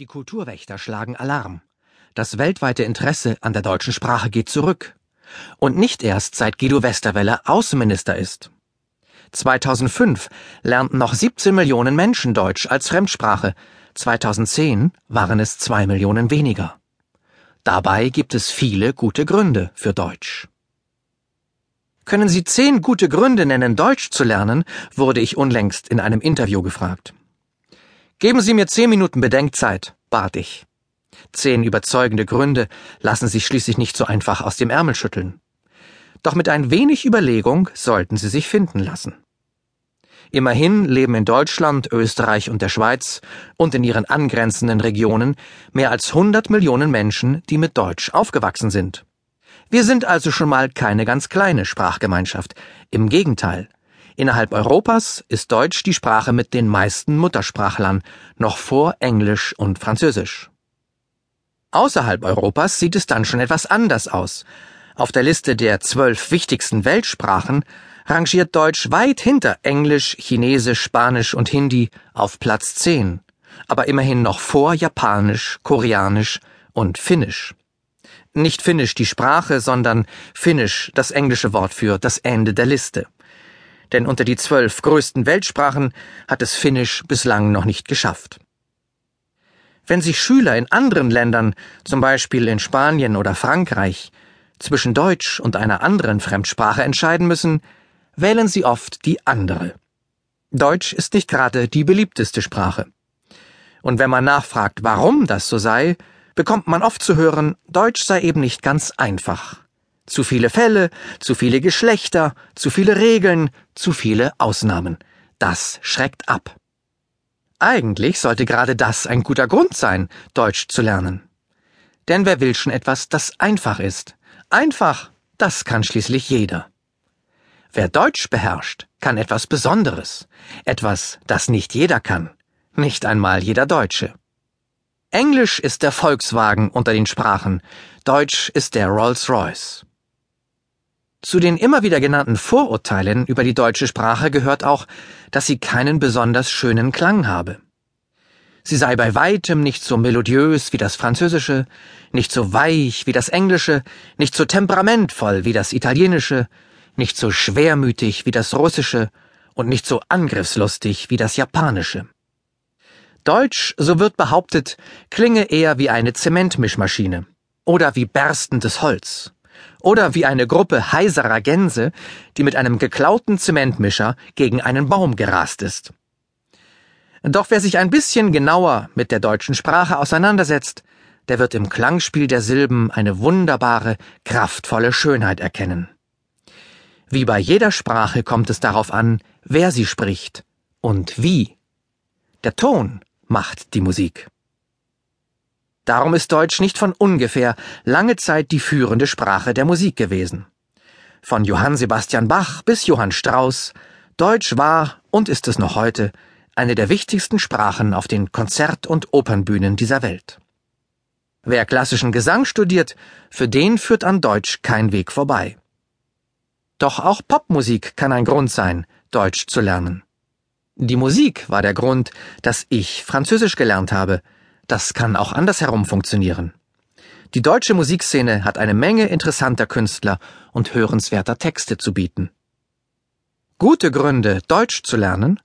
Die Kulturwächter schlagen Alarm. Das weltweite Interesse an der deutschen Sprache geht zurück. Und nicht erst seit Guido Westerwelle Außenminister ist. 2005 lernten noch 17 Millionen Menschen Deutsch als Fremdsprache. 2010 waren es zwei Millionen weniger. Dabei gibt es viele gute Gründe für Deutsch. Können Sie zehn gute Gründe nennen, Deutsch zu lernen? wurde ich unlängst in einem Interview gefragt. Geben Sie mir zehn Minuten Bedenkzeit, bat ich. Zehn überzeugende Gründe lassen sich schließlich nicht so einfach aus dem Ärmel schütteln. Doch mit ein wenig Überlegung sollten sie sich finden lassen. Immerhin leben in Deutschland, Österreich und der Schweiz und in ihren angrenzenden Regionen mehr als 100 Millionen Menschen, die mit Deutsch aufgewachsen sind. Wir sind also schon mal keine ganz kleine Sprachgemeinschaft. Im Gegenteil. Innerhalb Europas ist Deutsch die Sprache mit den meisten Muttersprachlern, noch vor Englisch und Französisch. Außerhalb Europas sieht es dann schon etwas anders aus. Auf der Liste der zwölf wichtigsten Weltsprachen rangiert Deutsch weit hinter Englisch, Chinesisch, Spanisch und Hindi auf Platz 10, aber immerhin noch vor Japanisch, Koreanisch und Finnisch. Nicht Finnisch die Sprache, sondern Finnisch das englische Wort für das Ende der Liste denn unter die zwölf größten Weltsprachen hat es Finnisch bislang noch nicht geschafft. Wenn sich Schüler in anderen Ländern, zum Beispiel in Spanien oder Frankreich, zwischen Deutsch und einer anderen Fremdsprache entscheiden müssen, wählen sie oft die andere. Deutsch ist nicht gerade die beliebteste Sprache. Und wenn man nachfragt, warum das so sei, bekommt man oft zu hören, Deutsch sei eben nicht ganz einfach. Zu viele Fälle, zu viele Geschlechter, zu viele Regeln, zu viele Ausnahmen. Das schreckt ab. Eigentlich sollte gerade das ein guter Grund sein, Deutsch zu lernen. Denn wer will schon etwas, das einfach ist? Einfach, das kann schließlich jeder. Wer Deutsch beherrscht, kann etwas Besonderes, etwas, das nicht jeder kann, nicht einmal jeder Deutsche. Englisch ist der Volkswagen unter den Sprachen, Deutsch ist der Rolls-Royce. Zu den immer wieder genannten Vorurteilen über die deutsche Sprache gehört auch, dass sie keinen besonders schönen Klang habe. Sie sei bei weitem nicht so melodiös wie das Französische, nicht so weich wie das Englische, nicht so temperamentvoll wie das Italienische, nicht so schwermütig wie das Russische und nicht so angriffslustig wie das Japanische. Deutsch, so wird behauptet, klinge eher wie eine Zementmischmaschine oder wie berstendes Holz oder wie eine Gruppe heiserer Gänse, die mit einem geklauten Zementmischer gegen einen Baum gerast ist. Doch wer sich ein bisschen genauer mit der deutschen Sprache auseinandersetzt, der wird im Klangspiel der Silben eine wunderbare, kraftvolle Schönheit erkennen. Wie bei jeder Sprache kommt es darauf an, wer sie spricht und wie. Der Ton macht die Musik. Darum ist Deutsch nicht von ungefähr lange Zeit die führende Sprache der Musik gewesen. Von Johann Sebastian Bach bis Johann Strauss, Deutsch war und ist es noch heute eine der wichtigsten Sprachen auf den Konzert- und Opernbühnen dieser Welt. Wer klassischen Gesang studiert, für den führt an Deutsch kein Weg vorbei. Doch auch Popmusik kann ein Grund sein, Deutsch zu lernen. Die Musik war der Grund, dass ich Französisch gelernt habe, das kann auch andersherum funktionieren. Die deutsche Musikszene hat eine Menge interessanter Künstler und hörenswerter Texte zu bieten. Gute Gründe, Deutsch zu lernen?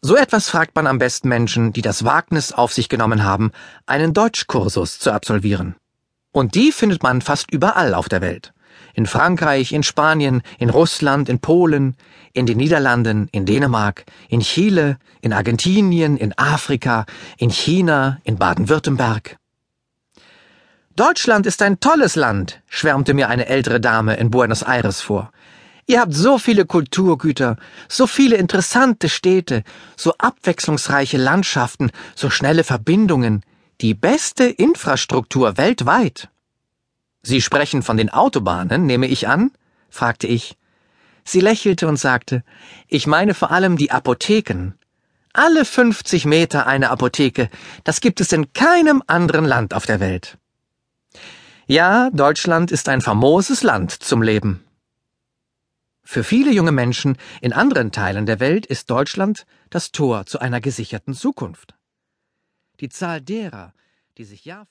So etwas fragt man am besten Menschen, die das Wagnis auf sich genommen haben, einen Deutschkursus zu absolvieren. Und die findet man fast überall auf der Welt. In Frankreich, in Spanien, in Russland, in Polen, in den Niederlanden, in Dänemark, in Chile, in Argentinien, in Afrika, in China, in Baden-Württemberg. Deutschland ist ein tolles Land, schwärmte mir eine ältere Dame in Buenos Aires vor. Ihr habt so viele Kulturgüter, so viele interessante Städte, so abwechslungsreiche Landschaften, so schnelle Verbindungen, die beste Infrastruktur weltweit. Sie sprechen von den Autobahnen, nehme ich an? fragte ich. Sie lächelte und sagte, ich meine vor allem die Apotheken. Alle 50 Meter eine Apotheke, das gibt es in keinem anderen Land auf der Welt. Ja, Deutschland ist ein famoses Land zum Leben. Für viele junge Menschen in anderen Teilen der Welt ist Deutschland das Tor zu einer gesicherten Zukunft. Die Zahl derer, die sich Jahr für